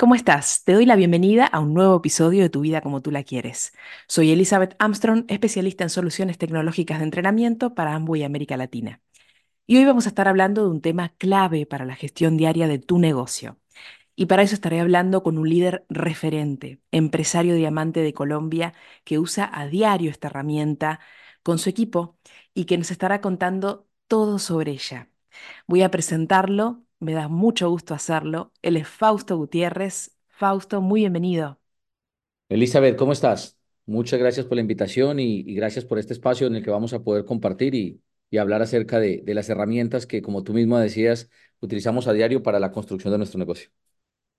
¿Cómo estás? Te doy la bienvenida a un nuevo episodio de Tu vida como tú la quieres. Soy Elizabeth Armstrong, especialista en soluciones tecnológicas de entrenamiento para Amway América Latina. Y hoy vamos a estar hablando de un tema clave para la gestión diaria de tu negocio. Y para eso estaré hablando con un líder referente, empresario diamante de Colombia, que usa a diario esta herramienta con su equipo y que nos estará contando todo sobre ella. Voy a presentarlo me da mucho gusto hacerlo. Él es Fausto Gutiérrez. Fausto, muy bienvenido. Elizabeth, ¿cómo estás? Muchas gracias por la invitación y, gracias por este espacio en el que vamos a poder compartir y, hablar acerca de, de, las herramientas que, como tú mismo decías, utilizamos a diario para la construcción de nuestro negocio.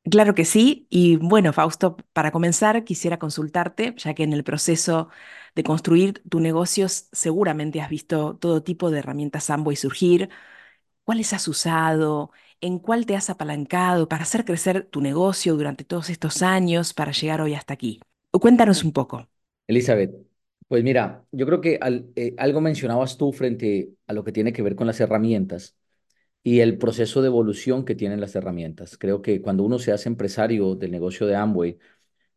Claro que sí. Y bueno, Fausto, para comenzar, quisiera consultarte, ya que en el proceso de construir tu negocio seguramente has visto todo tipo de herramientas Amway surgir. ¿Cuáles has usado? En cuál te has apalancado para hacer crecer tu negocio durante todos estos años para llegar hoy hasta aquí. Cuéntanos un poco. Elizabeth, pues mira, yo creo que eh, algo mencionabas tú frente a lo que tiene que ver con las herramientas y el proceso de evolución que tienen las herramientas. Creo que cuando uno se hace empresario del negocio de Amway,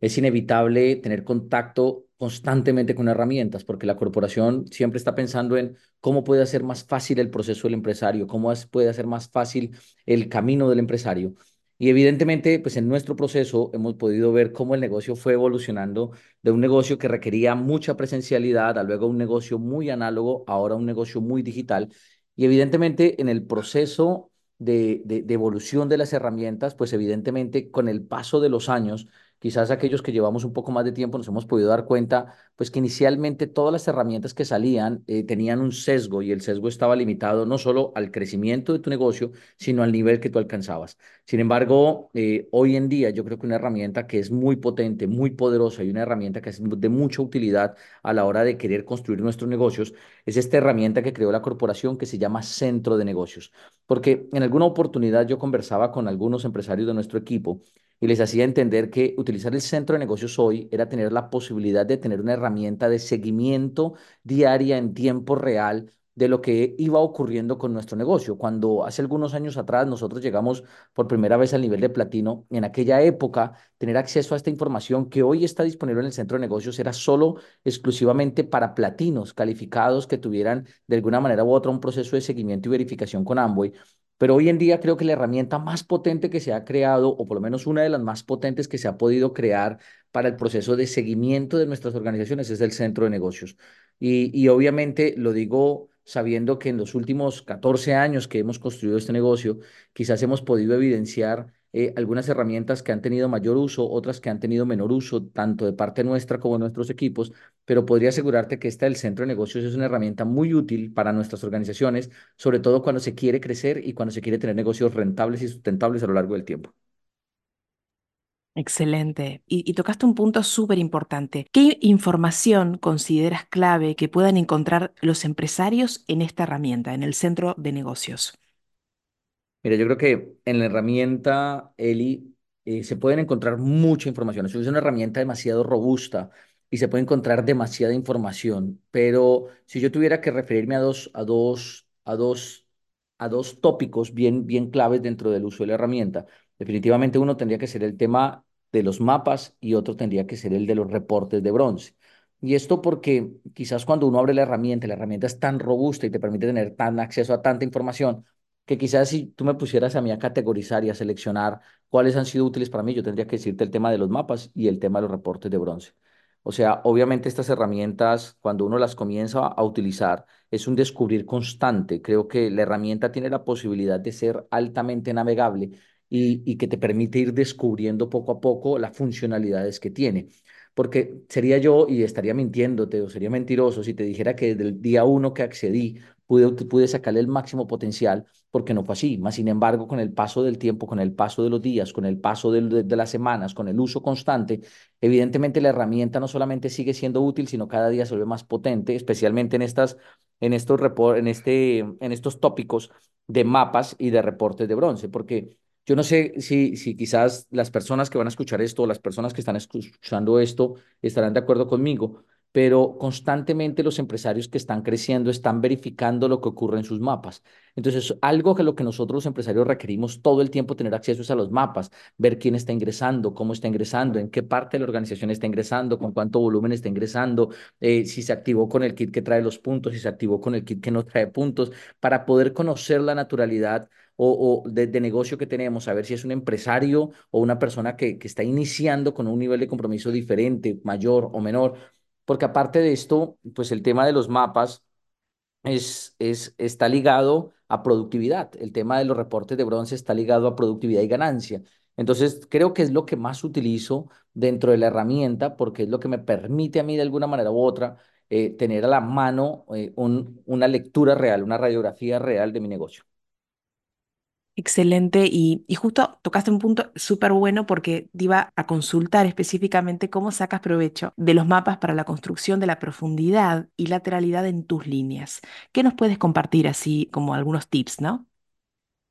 es inevitable tener contacto constantemente con herramientas, porque la corporación siempre está pensando en cómo puede hacer más fácil el proceso del empresario, cómo puede hacer más fácil el camino del empresario. Y evidentemente, pues en nuestro proceso hemos podido ver cómo el negocio fue evolucionando de un negocio que requería mucha presencialidad a luego un negocio muy análogo, ahora un negocio muy digital. Y evidentemente en el proceso de, de evolución de las herramientas, pues evidentemente con el paso de los años, quizás aquellos que llevamos un poco más de tiempo nos hemos podido dar cuenta, pues que inicialmente todas las herramientas que salían eh, tenían un sesgo y el sesgo estaba limitado no solo al crecimiento de tu negocio, sino al nivel que tú alcanzabas. Sin embargo, eh, hoy en día yo creo que una herramienta que es muy potente, muy poderosa y una herramienta que es de mucha utilidad a la hora de querer construir nuestros negocios es esta herramienta que creó la corporación que se llama Centro de Negocios. Porque en alguna oportunidad yo conversaba con algunos empresarios de nuestro equipo y les hacía entender que utilizar el centro de negocios hoy era tener la posibilidad de tener una herramienta de seguimiento diaria en tiempo real de lo que iba ocurriendo con nuestro negocio. Cuando hace algunos años atrás nosotros llegamos por primera vez al nivel de platino, en aquella época tener acceso a esta información que hoy está disponible en el centro de negocios era solo exclusivamente para platinos calificados que tuvieran de alguna manera u otra un proceso de seguimiento y verificación con Amway. Pero hoy en día creo que la herramienta más potente que se ha creado, o por lo menos una de las más potentes que se ha podido crear para el proceso de seguimiento de nuestras organizaciones es el centro de negocios. Y, obviamente lo digo sabiendo que en los últimos 14 años que hemos construido este negocio, quizás hemos podido evidenciar eh, algunas herramientas que han tenido mayor uso, otras que han tenido menor uso, tanto de parte nuestra como de nuestros equipos, pero podría asegurarte que esta del centro de negocios es una herramienta muy útil para nuestras organizaciones, sobre todo cuando se quiere crecer y cuando se quiere tener negocios rentables y sustentables a lo largo del tiempo. Excelente. Y, y, tocaste un punto súper importante. ¿Qué información consideras clave que puedan encontrar los empresarios en esta herramienta, en el centro de negocios? Mira, yo creo que en la herramienta Eli eh, se pueden encontrar mucha información. Es una herramienta demasiado robusta y se puede encontrar demasiada información. Pero si yo tuviera que referirme a dos, a dos, a dos, a dos tópicos bien, bien claves dentro del uso de la herramienta, definitivamente uno tendría que ser el tema de los mapas y otro tendría que ser el de los reportes de bronce. Y esto porque quizás cuando uno abre la herramienta, la herramienta es tan robusta y te permite tener tan acceso a tanta información, que quizás si tú me pusieras a mí a categorizar y a seleccionar cuáles han sido útiles para mí, yo tendría que decirte el tema de los mapas y el tema de los reportes de bronce. O sea, obviamente estas herramientas, cuando uno las comienza a utilizar, es un descubrir constante. Creo que la herramienta tiene la posibilidad de ser altamente navegable y, y que te permite ir descubriendo poco a poco las funcionalidades que tiene porque sería yo y estaría mintiéndote o sería mentiroso si te dijera que desde el día uno que accedí pude, pude sacarle el máximo potencial porque no fue así. Más sin embargo, con el paso del tiempo, con el paso de los días, con el paso de, las semanas, con el uso constante, evidentemente la herramienta no solamente sigue siendo útil, sino cada día se vuelve más potente, especialmente en estas, en estos, en este, en estos tópicos de mapas y de reportes de bronce, porque yo no sé si, si quizás las personas que van a escuchar esto, las personas que están escuchando esto, estarán de acuerdo conmigo, pero constantemente los empresarios que están creciendo están verificando lo que ocurre en sus mapas. Entonces, algo que lo que nosotros los empresarios requerimos todo el tiempo tener acceso es a los mapas, ver quién está ingresando, cómo está ingresando, en qué parte de la organización está ingresando, con cuánto volumen está ingresando, eh, si se activó con el kit que trae los puntos, si se activó con el kit que no trae puntos, para poder conocer la naturalidad o, de, negocio que tenemos, a ver si es un empresario o una persona que, que está iniciando con un nivel de compromiso diferente, mayor o menor. Porque aparte de esto, pues el tema de los mapas es, es, está ligado a productividad. El tema de los reportes de bronce está ligado a productividad y ganancia. Entonces, creo que es lo que más utilizo dentro de la herramienta porque es lo que me permite a mí de alguna manera u otra eh, tener a la mano eh, un, una lectura real, una radiografía real de mi negocio. Excelente, y, justo tocaste un punto súper bueno porque te iba a consultar específicamente cómo sacas provecho de los mapas para la construcción de la profundidad y lateralidad en tus líneas. ¿Qué nos puedes compartir así como algunos tips, no?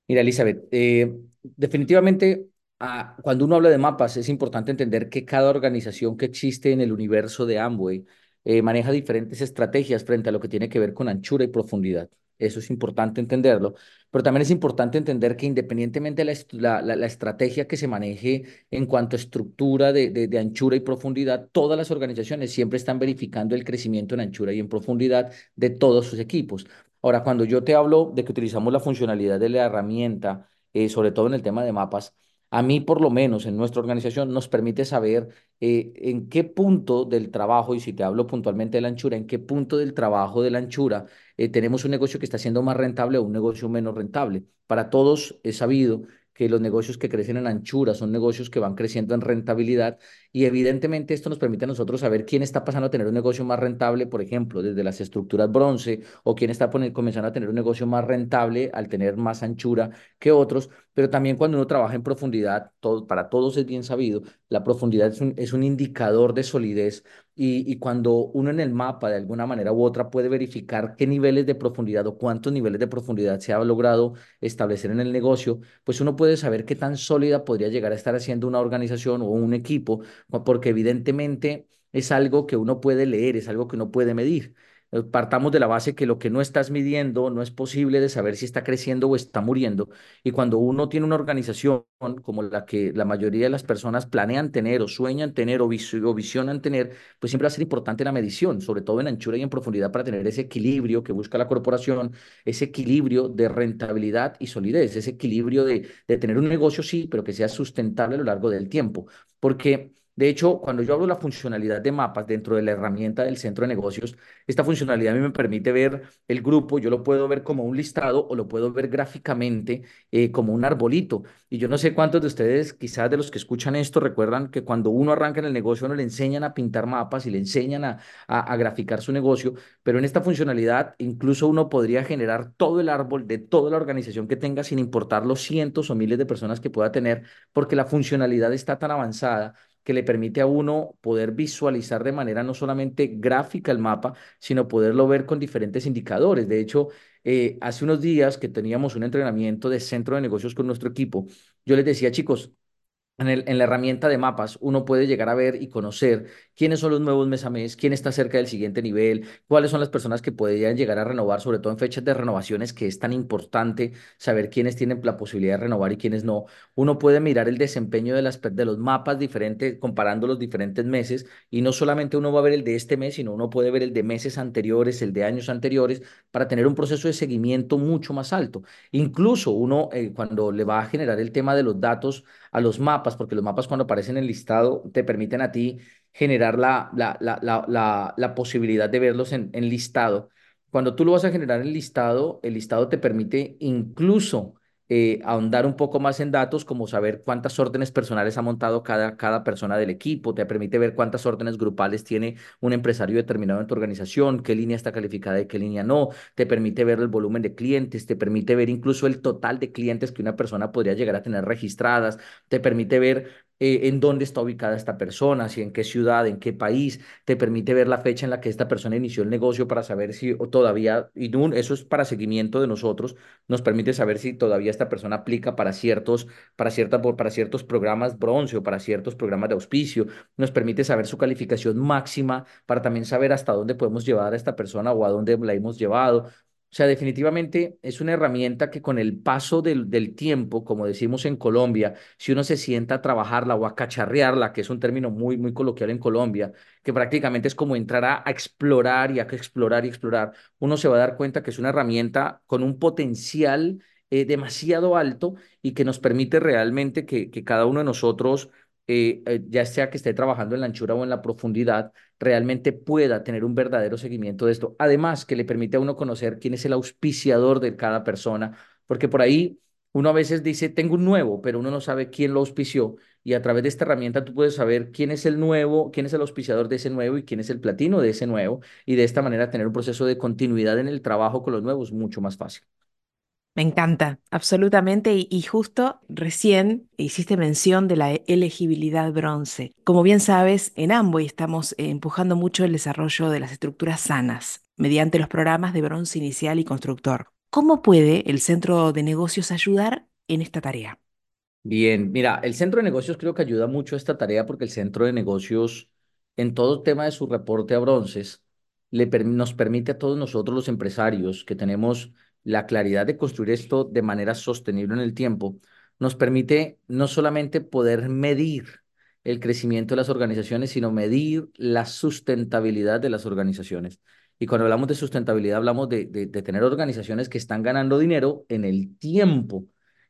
Mira, Elizabeth, eh, definitivamente ah, cuando uno habla de mapas es importante entender que cada organización que existe en el universo de Amway eh, maneja diferentes estrategias frente a lo que tiene que ver con anchura y profundidad. Eso es importante entenderlo, pero también es importante entender que independientemente de la, la, estrategia que se maneje en cuanto a estructura de, de, anchura y profundidad, todas las organizaciones siempre están verificando el crecimiento en anchura y en profundidad de todos sus equipos. Ahora, cuando yo te hablo de que utilizamos la funcionalidad de la herramienta, eh, sobre todo en el tema de mapas, a mí por lo menos en nuestra organización nos permite saber eh, en qué punto del trabajo, y si te hablo puntualmente de la anchura, en qué punto del trabajo de la anchura eh, tenemos un negocio que está siendo más rentable o un negocio menos rentable. Para todos es sabido que los negocios que crecen en anchura son negocios que van creciendo en rentabilidad y evidentemente esto nos permite a nosotros saber quién está pasando a tener un negocio más rentable, por ejemplo, desde las estructuras bronce o quién está comenzando a tener un negocio más rentable al tener más anchura que otros, pero también cuando uno trabaja en profundidad, para todos es bien sabido, la profundidad es un, es un indicador de solidez y, y, cuando uno en el mapa de alguna manera u otra puede verificar qué niveles de profundidad o cuántos niveles de profundidad se ha logrado establecer en el negocio, pues uno puede saber qué tan sólida podría llegar a estar haciendo una organización o un equipo, porque evidentemente es algo que uno puede leer, es algo que uno puede medir. Partamos de la base que lo que no estás midiendo no es posible de saber si está creciendo o está muriendo. Y cuando uno tiene una organización como la que la mayoría de las personas planean tener o sueñan tener o, visionan tener, pues siempre va a ser importante la medición, sobre todo en anchura y en profundidad para tener ese equilibrio que busca la corporación, ese equilibrio de rentabilidad y solidez, ese equilibrio de, de tener un negocio, sí, pero que sea sustentable a lo largo del tiempo. Porque de hecho, cuando yo hablo de la funcionalidad de mapas dentro de la herramienta del centro de negocios, esta funcionalidad a mí me permite ver el grupo, yo lo puedo ver como un listado o lo puedo ver gráficamente eh, como un arbolito. Y yo no sé cuántos de ustedes, quizás de los que escuchan esto, recuerdan que cuando uno arranca en el negocio, uno le enseñan a pintar mapas y le enseñan a, a graficar su negocio, pero en esta funcionalidad incluso uno podría generar todo el árbol de toda la organización que tenga sin importar los cientos o miles de personas que pueda tener, porque la funcionalidad está tan avanzada que le permite a uno poder visualizar de manera no solamente gráfica el mapa, sino poderlo ver con diferentes indicadores. De hecho, eh, hace unos días que teníamos un entrenamiento de centro de negocios con nuestro equipo, yo les decía, chicos, en, la herramienta de mapas uno puede llegar a ver y conocer quiénes son los nuevos mes a mes, quién está cerca del siguiente nivel, cuáles son las personas que podrían llegar a renovar, sobre todo en fechas de renovaciones, que es tan importante saber quiénes tienen la posibilidad de renovar y quiénes no. Uno puede mirar el desempeño de, las, de los mapas diferentes, comparando los diferentes meses, y no solamente uno va a ver el de este mes, sino uno puede ver el de meses anteriores, el de años anteriores, para tener un proceso de seguimiento mucho más alto. Incluso uno, eh, cuando le va a generar el tema de los datos a los mapas, porque los mapas cuando aparecen en listado te permiten a ti generar la, la, la, la, posibilidad de verlos en, en listado. Cuando tú lo vas a generar en listado, el listado te permite incluso eh, ahondar un poco más en datos, como saber cuántas órdenes personales ha montado cada, cada persona del equipo, te permite ver cuántas órdenes grupales tiene un empresario determinado en tu organización, qué línea está calificada y qué línea no, te permite ver el volumen de clientes, te permite ver incluso el total de clientes que una persona podría llegar a tener registradas, te permite ver eh, en dónde está ubicada esta persona, si en qué ciudad, en qué país, te permite ver la fecha en la que esta persona inició el negocio para saber si todavía, y eso es para seguimiento de nosotros, nos permite saber si todavía esta persona aplica para ciertos, para cierta, para ciertos programas bronce o para ciertos programas de auspicio, nos permite saber su calificación máxima para también saber hasta dónde podemos llevar a esta persona o a dónde la hemos llevado. O sea, definitivamente es una herramienta que con el paso del, del, tiempo, como decimos en Colombia, si uno se sienta a trabajarla o a cacharrearla, que es un término muy, muy coloquial en Colombia, que prácticamente es como entrar a, explorar y a explorar y explorar, uno se va a dar cuenta que es una herramienta con un potencial eh, demasiado alto y que nos permite realmente que, que cada uno de nosotros eh, eh, ya sea que esté trabajando en la anchura o en la profundidad, realmente pueda tener un verdadero seguimiento de esto. Además, que le permite a uno conocer quién es el auspiciador de cada persona, porque por ahí uno a veces dice, tengo un nuevo, pero uno no sabe quién lo auspició. Y a través de esta herramienta tú puedes saber quién es el nuevo, quién es el auspiciador de ese nuevo y quién es el platino de ese nuevo. Y de esta manera tener un proceso de continuidad en el trabajo con los nuevos mucho más fácil. Me encanta, absolutamente. Y, justo recién hiciste mención de la elegibilidad bronce. Como bien sabes, en Amway estamos empujando mucho el desarrollo de las estructuras sanas mediante los programas de bronce inicial y constructor. ¿Cómo puede el centro de negocios ayudar en esta tarea? Bien, mira, el centro de negocios creo que ayuda mucho a esta tarea porque el centro de negocios, en todo tema de su reporte a bronces, le, nos permite a todos nosotros los empresarios que tenemos la claridad de construir esto de manera sostenible en el tiempo, nos permite no solamente poder medir el crecimiento de las organizaciones, sino medir la sustentabilidad de las organizaciones. Y cuando hablamos de sustentabilidad, hablamos de, de, tener organizaciones que están ganando dinero en el tiempo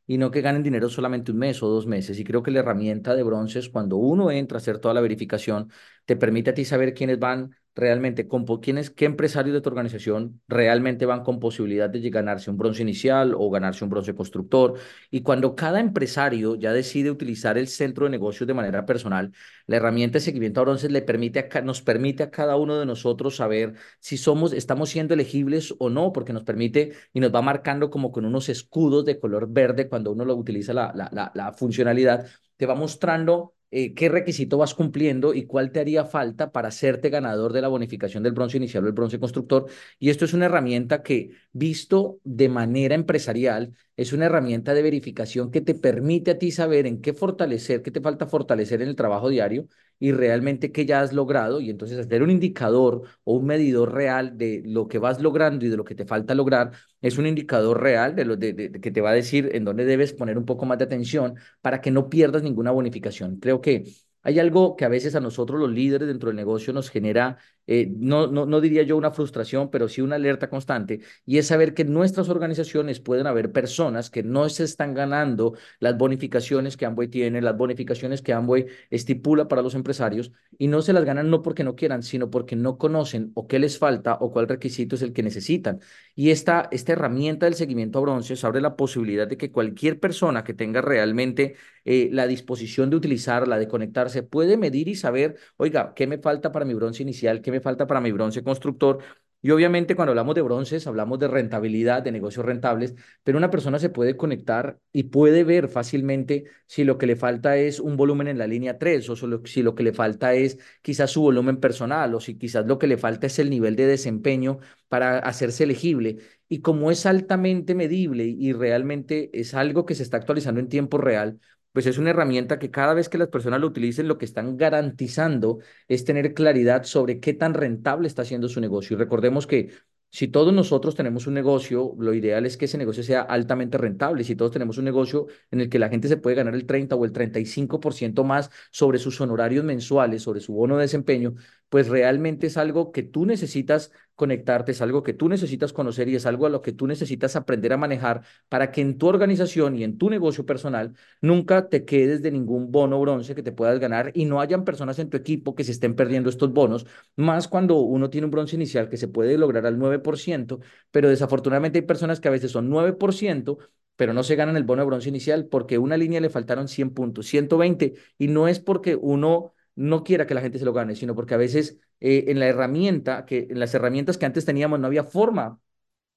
y no que ganen dinero solamente un mes o dos meses. Y creo que la herramienta de bronces, cuando uno entra a hacer toda la verificación, te permite a ti saber quiénes van realmente, con, quiénes, qué empresarios de tu organización realmente van con posibilidad de ganarse un bronce inicial o ganarse un bronce constructor. Y cuando cada empresario ya decide utilizar el centro de negocios de manera personal, la herramienta de seguimiento a bronces le permite nos permite a cada uno de nosotros saber si somos, estamos siendo elegibles o no, porque nos permite y nos va marcando como con unos escudos de color verde cuando uno lo utiliza la, la, la, la funcionalidad, te va mostrando eh, qué requisito vas cumpliendo y cuál te haría falta para hacerte ganador de la bonificación del bronce inicial o el bronce constructor. Y esto es una herramienta que, visto de manera empresarial, es una herramienta de verificación que te permite a ti saber en qué fortalecer, qué te falta fortalecer en el trabajo diario y realmente qué ya has logrado. Y entonces hacer un indicador o un medidor real de lo que vas logrando y de lo que te falta lograr es un indicador real de lo de, que te va a decir en dónde debes poner un poco más de atención para que no pierdas ninguna bonificación. Creo que hay algo que a veces a nosotros los líderes dentro del negocio nos genera, eh, no, no, no diría yo una frustración, pero sí una alerta constante, y es saber que en nuestras organizaciones pueden haber personas que no se están ganando las bonificaciones que Amway tiene, las bonificaciones que Amway estipula para los empresarios, y no se las ganan no porque no quieran, sino porque no conocen o qué les falta o cuál requisito es el que necesitan. Y esta, esta herramienta del seguimiento a bronces abre la posibilidad de que cualquier persona que tenga realmente eh, la disposición de utilizarla, de conectarse, puede medir y saber, oiga, ¿qué me falta para mi bronce inicial? ¿Qué me falta para mi bronce constructor? Y obviamente cuando hablamos de bronces, hablamos de rentabilidad, de negocios rentables, pero una persona se puede conectar y puede ver fácilmente si lo que le falta es un volumen en la línea 3 o si lo que le falta es quizás su volumen personal o si quizás lo que le falta es el nivel de desempeño para hacerse elegible. Y como es altamente medible y realmente es algo que se está actualizando en tiempo real, pues es una herramienta que cada vez que las personas lo utilicen, lo que están garantizando es tener claridad sobre qué tan rentable está haciendo su negocio. Y recordemos que si todos nosotros tenemos un negocio, lo ideal es que ese negocio sea altamente rentable. Si todos tenemos un negocio en el que la gente se puede ganar el 30 o el 35% más sobre sus honorarios mensuales, sobre su bono de desempeño, pues realmente es algo que tú necesitas conectarte, es algo que tú necesitas conocer y es algo a lo que tú necesitas aprender a manejar para que en tu organización y en tu negocio personal nunca te quedes de ningún bono bronce que te puedas ganar y no hayan personas en tu equipo que se estén perdiendo estos bonos, más cuando uno tiene un bronce inicial que se puede lograr al 9%, pero desafortunadamente hay personas que a veces son 9%, pero no se ganan el bono bronce inicial porque una línea le faltaron 100 puntos, 120, y no es porque uno no quiera que la gente se lo gane, sino porque a veces eh, en la herramienta, que en las herramientas que antes teníamos no había forma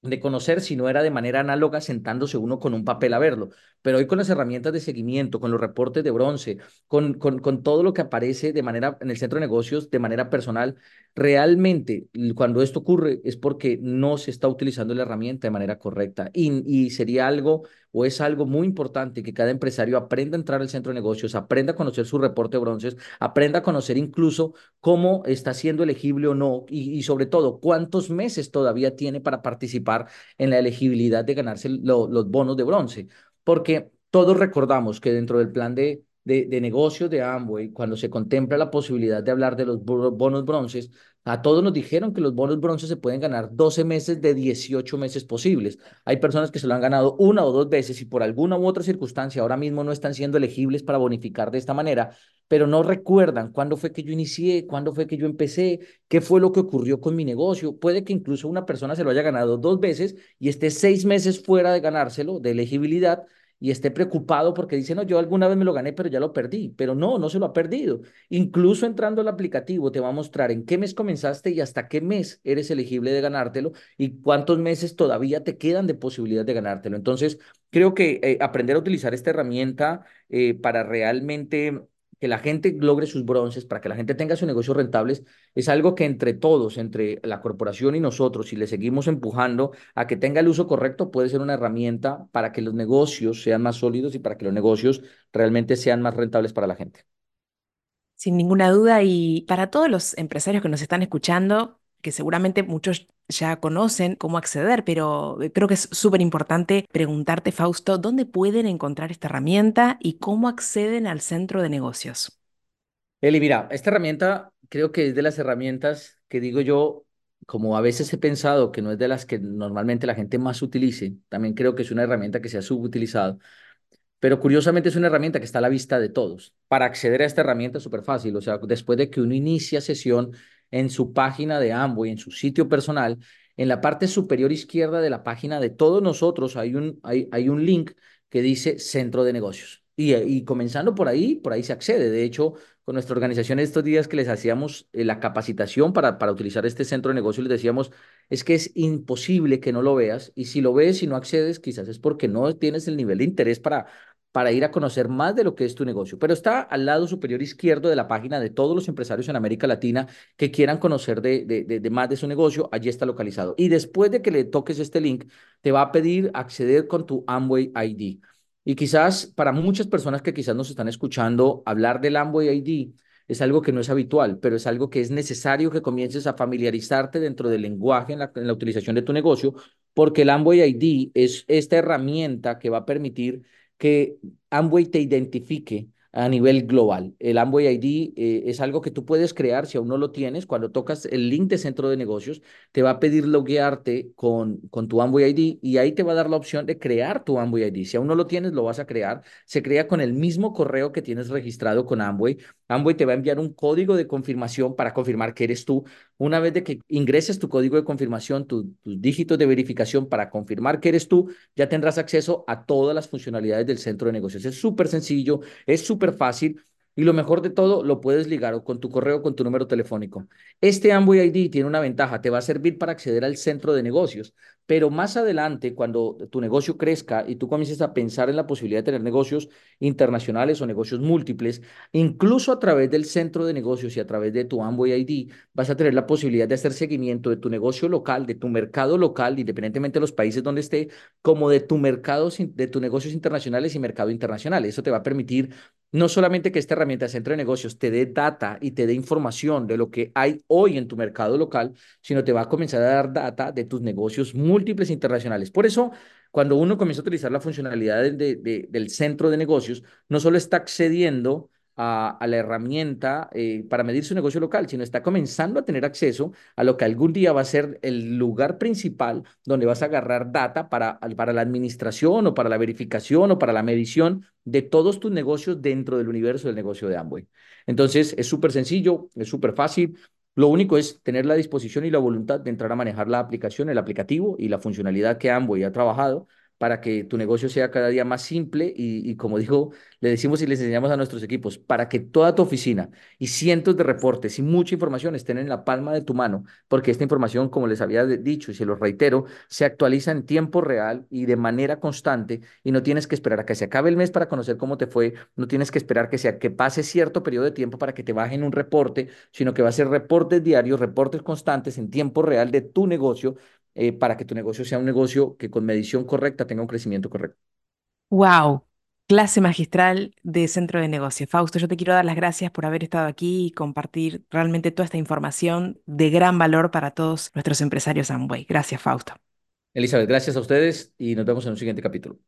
de conocer si no era de manera análoga sentándose uno con un papel a verlo. Pero hoy con las herramientas de seguimiento, con los reportes de bronce, con, con, con todo lo que aparece de manera en el centro de negocios de manera personal, realmente cuando esto ocurre es porque no se está utilizando la herramienta de manera correcta. Y, y sería algo o es algo muy importante que cada empresario aprenda a entrar al centro de negocios, aprenda a conocer su reporte de bronces, aprenda a conocer incluso cómo está siendo elegible o no y, sobre todo cuántos meses todavía tiene para participar en la elegibilidad de ganarse lo, los bonos de bronce. Porque todos recordamos que dentro del plan de, de, de, negocios de Amway, cuando se contempla la posibilidad de hablar de los bonos bronces, a todos nos dijeron que los bonos bronce se pueden ganar 12 meses de 18 meses posibles. Hay personas que se lo han ganado una o dos veces y por alguna u otra circunstancia ahora mismo no están siendo elegibles para bonificar de esta manera, pero no recuerdan cuándo fue que yo inicié, cuándo fue que yo empecé, qué fue lo que ocurrió con mi negocio. Puede que incluso una persona se lo haya ganado dos veces y esté seis meses fuera de ganárselo, de elegibilidad, y esté preocupado porque dice, no, yo alguna vez me lo gané, pero ya lo perdí. Pero no, no se lo ha perdido. Incluso entrando al aplicativo te va a mostrar en qué mes comenzaste y hasta qué mes eres elegible de ganártelo y cuántos meses todavía te quedan de posibilidad de ganártelo. Entonces, creo que eh, aprender a utilizar esta herramienta eh, para realmente que la gente logre sus bronces, para que la gente tenga sus negocios rentables, es algo que entre todos, entre la corporación y nosotros, si le seguimos empujando a que tenga el uso correcto, puede ser una herramienta para que los negocios sean más sólidos y para que los negocios realmente sean más rentables para la gente. Sin ninguna duda, y para todos los empresarios que nos están escuchando, que seguramente muchos ya conocen cómo acceder, pero eh, creo que es súper importante preguntarte, Fausto, ¿dónde pueden encontrar esta herramienta y cómo acceden al centro de negocios? Eli, mira, esta herramienta creo que es de las herramientas que digo yo, como a veces he pensado que no es de las que normalmente la gente más utilice, también creo que es una herramienta que se ha subutilizado, pero curiosamente es una herramienta que está a la vista de todos. Para acceder a esta herramienta es súper fácil, o sea, después de que uno inicia sesión, en su página de Amway, en su sitio personal, en la parte superior izquierda de la página de todos nosotros hay un, hay, hay un link que dice Centro de Negocios. Y, y, comenzando por ahí, por ahí se accede. De hecho, con nuestra organización estos días que les hacíamos eh, la capacitación para, para utilizar este centro de negocios, les decíamos, es que es imposible que no lo veas. Y si lo ves y no accedes, quizás es porque no tienes el nivel de interés para, para ir a conocer más de lo que es tu negocio. Pero está al lado superior izquierdo de la página de todos los empresarios en América Latina que quieran conocer de, de, de, más de su negocio. Allí está localizado. Y después de que le toques este link, te va a pedir acceder con tu Amway ID. Y quizás para muchas personas que quizás nos están escuchando, hablar del Amway ID es algo que no es habitual, pero es algo que es necesario que comiences a familiarizarte dentro del lenguaje en la, en la utilización de tu negocio, porque el Amway ID es esta herramienta que va a permitir que Amway te identifique a nivel global. El Amway ID eh, es algo que tú puedes crear si aún no lo tienes. Cuando tocas el link de centro de negocios, te va a pedir loguearte con, con tu Amway ID y ahí te va a dar la opción de crear tu Amway ID. Si aún no lo tienes, lo vas a crear. Se crea con el mismo correo que tienes registrado con Amway. Amway te va a enviar un código de confirmación para confirmar que eres tú. Una vez de que ingreses tu código de confirmación, tus dígitos de verificación para confirmar que eres tú, ya tendrás acceso a todas las funcionalidades del centro de negocios. Es súper sencillo, es súper fácil. Y lo mejor de todo, lo puedes ligar con tu correo o con tu número telefónico. Este Amway ID tiene una ventaja, te va a servir para acceder al centro de negocios, pero más adelante, cuando tu negocio crezca y tú comiences a pensar en la posibilidad de tener negocios internacionales o negocios múltiples, incluso a través del centro de negocios y a través de tu Amway ID, vas a tener la posibilidad de hacer seguimiento de tu negocio local, de tu mercado local, independientemente de los países donde esté, como de tu mercado, de tus negocios internacionales y mercado internacional. Eso te va a permitir no solamente que esta herramienta de centro de negocios te dé data y te dé información de lo que hay hoy en tu mercado local, sino te va a comenzar a dar data de tus negocios múltiples internacionales. Por eso, cuando uno comienza a utilizar la funcionalidad de, de, del centro de negocios, no solo está accediendo a, a la herramienta eh, para medir su negocio local, sino está comenzando a tener acceso a lo que algún día va a ser el lugar principal donde vas a agarrar data para, para la administración o para la verificación o para la medición de todos tus negocios dentro del universo del negocio de Amway. Entonces, es súper sencillo, es súper fácil. Lo único es tener la disposición y la voluntad de entrar a manejar la aplicación, el aplicativo y la funcionalidad que Amway ha trabajado para que tu negocio sea cada día más simple y, como dijo, le decimos y les enseñamos a nuestros equipos, para que toda tu oficina y cientos de reportes y mucha información estén en la palma de tu mano, porque esta información, como les había dicho y se lo reitero, se actualiza en tiempo real y de manera constante y no tienes que esperar a que se acabe el mes para conocer cómo te fue, no tienes que esperar que, sea, que pase cierto periodo de tiempo para que te bajen un reporte, sino que va a ser reportes diarios, reportes constantes en tiempo real de tu negocio eh, para que tu negocio sea un negocio que con medición correcta tenga un crecimiento correcto. Wow, clase magistral de centro de negocio. Fausto, yo te quiero dar las gracias por haber estado aquí y compartir realmente toda esta información de gran valor para todos nuestros empresarios Amway. Gracias, Fausto. Elizabeth, gracias a ustedes y nos vemos en un siguiente capítulo.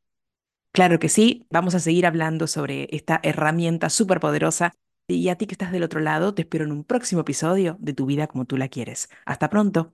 Claro que sí, vamos a seguir hablando sobre esta herramienta súper poderosa. Y a ti que estás del otro lado, te espero en un próximo episodio de Tu vida como tú la quieres. Hasta pronto.